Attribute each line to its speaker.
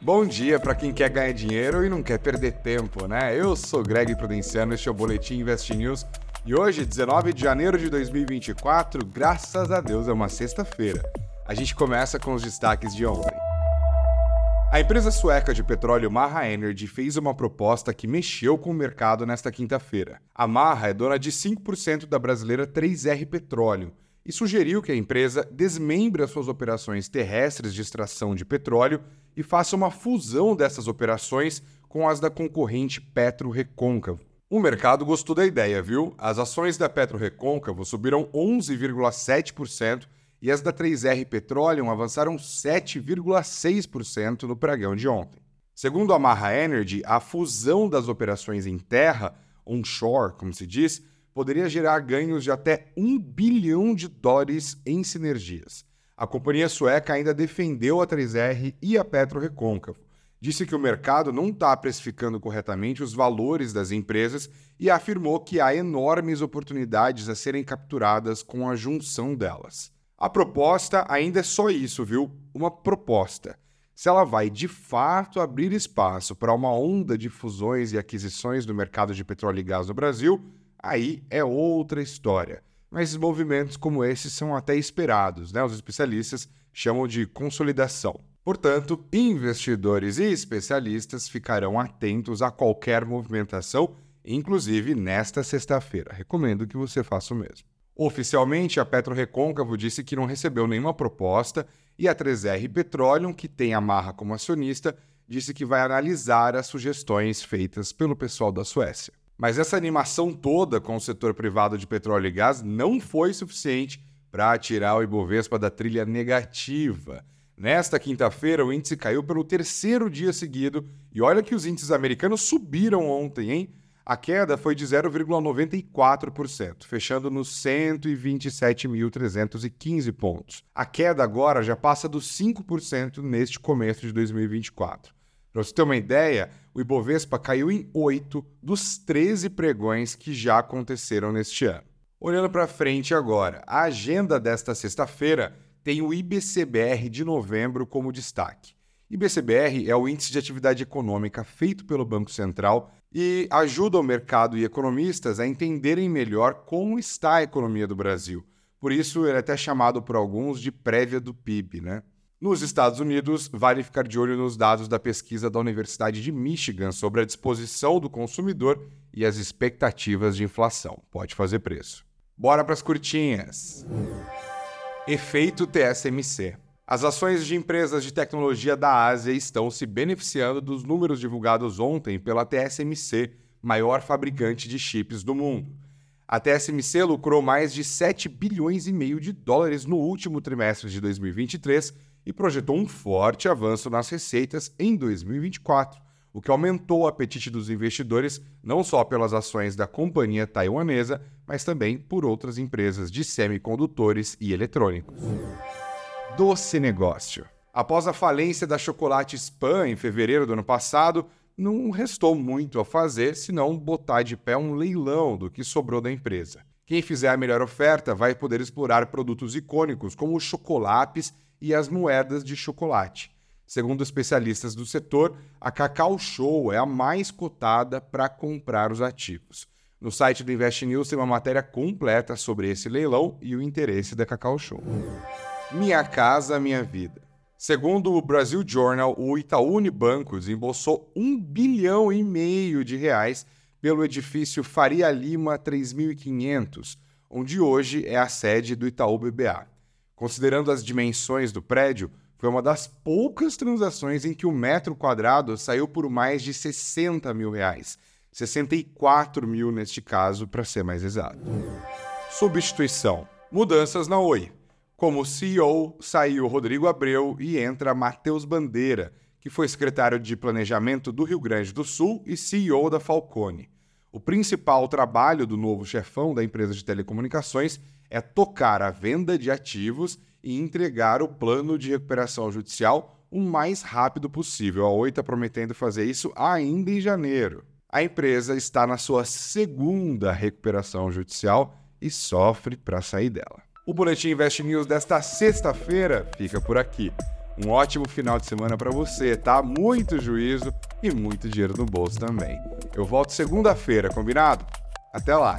Speaker 1: Bom dia para quem quer ganhar dinheiro e não quer perder tempo, né? Eu sou Greg Prudenciano, este é o Boletim Invest News e hoje, 19 de janeiro de 2024, graças a Deus é uma sexta-feira. A gente começa com os destaques de ontem. A empresa sueca de petróleo Maha Energy fez uma proposta que mexeu com o mercado nesta quinta-feira. A Maha é dona de 5% da brasileira 3R Petróleo e sugeriu que a empresa desmembre as suas operações terrestres de extração de petróleo e faça uma fusão dessas operações com as da concorrente Petro Recôncavo. O mercado gostou da ideia, viu? As ações da Petro Recôncavo subiram 11,7% e as da 3R Petroleum avançaram 7,6% no pregão de ontem. Segundo a Marra Energy, a fusão das operações em terra, onshore, como se diz, poderia gerar ganhos de até 1 bilhão de dólares em sinergias. A companhia sueca ainda defendeu a 3R e a Petro Recôncavo. Disse que o mercado não está precificando corretamente os valores das empresas e afirmou que há enormes oportunidades a serem capturadas com a junção delas. A proposta ainda é só isso, viu? Uma proposta. Se ela vai de fato abrir espaço para uma onda de fusões e aquisições no mercado de petróleo e gás no Brasil, aí é outra história. Mas movimentos como esses são até esperados, né? Os especialistas chamam de consolidação. Portanto, investidores e especialistas ficarão atentos a qualquer movimentação, inclusive nesta sexta-feira. Recomendo que você faça o mesmo. Oficialmente, a Petro Recôncavo disse que não recebeu nenhuma proposta e a 3R Petroleum, que tem a Marra como acionista, disse que vai analisar as sugestões feitas pelo pessoal da Suécia. Mas essa animação toda com o setor privado de petróleo e gás não foi suficiente para tirar o Ibovespa da trilha negativa. Nesta quinta-feira, o índice caiu pelo terceiro dia seguido e olha que os índices americanos subiram ontem, hein? A queda foi de 0,94%, fechando nos 127.315 pontos. A queda agora já passa dos 5% neste começo de 2024. Para você ter uma ideia, o Ibovespa caiu em 8 dos 13 pregões que já aconteceram neste ano. Olhando para frente agora, a agenda desta sexta-feira tem o IBCBR de novembro como destaque. IBCBR é o índice de atividade econômica feito pelo Banco Central e ajuda o mercado e economistas a entenderem melhor como está a economia do Brasil. Por isso, ele é até chamado por alguns de prévia do PIB, né? Nos Estados Unidos, vale ficar de olho nos dados da pesquisa da Universidade de Michigan sobre a disposição do consumidor e as expectativas de inflação. Pode fazer preço. Bora para as curtinhas. Efeito TSMC. As ações de empresas de tecnologia da Ásia estão se beneficiando dos números divulgados ontem pela TSMC, maior fabricante de chips do mundo. A TSMC lucrou mais de 7 bilhões e meio de dólares no último trimestre de 2023 e projetou um forte avanço nas receitas em 2024, o que aumentou o apetite dos investidores não só pelas ações da companhia taiwanesa, mas também por outras empresas de semicondutores e eletrônicos doce negócio. Após a falência da Chocolate Spam em fevereiro do ano passado, não restou muito a fazer senão botar de pé um leilão do que sobrou da empresa. Quem fizer a melhor oferta vai poder explorar produtos icônicos como os chocolates e as moedas de chocolate. Segundo especialistas do setor, a Cacau Show é a mais cotada para comprar os ativos. No site do Invest News tem uma matéria completa sobre esse leilão e o interesse da Cacau Show. Minha Casa Minha Vida. Segundo o Brasil Journal, o Itaú Unibanco desembolsou um bilhão e meio de reais pelo edifício Faria Lima 3500, onde hoje é a sede do Itaú BBA. Considerando as dimensões do prédio, foi uma das poucas transações em que o metro quadrado saiu por mais de 60 mil reais. 64 mil neste caso, para ser mais exato. Substituição. Mudanças na Oi. Como CEO, saiu Rodrigo Abreu e entra Matheus Bandeira, que foi secretário de Planejamento do Rio Grande do Sul e CEO da Falcone. O principal trabalho do novo chefão da empresa de telecomunicações é tocar a venda de ativos e entregar o plano de recuperação judicial o mais rápido possível. A Oi está prometendo fazer isso ainda em janeiro. A empresa está na sua segunda recuperação judicial e sofre para sair dela. O Boletim Invest News desta sexta-feira fica por aqui. Um ótimo final de semana para você, tá? Muito juízo e muito dinheiro no bolso também. Eu volto segunda-feira, combinado? Até lá!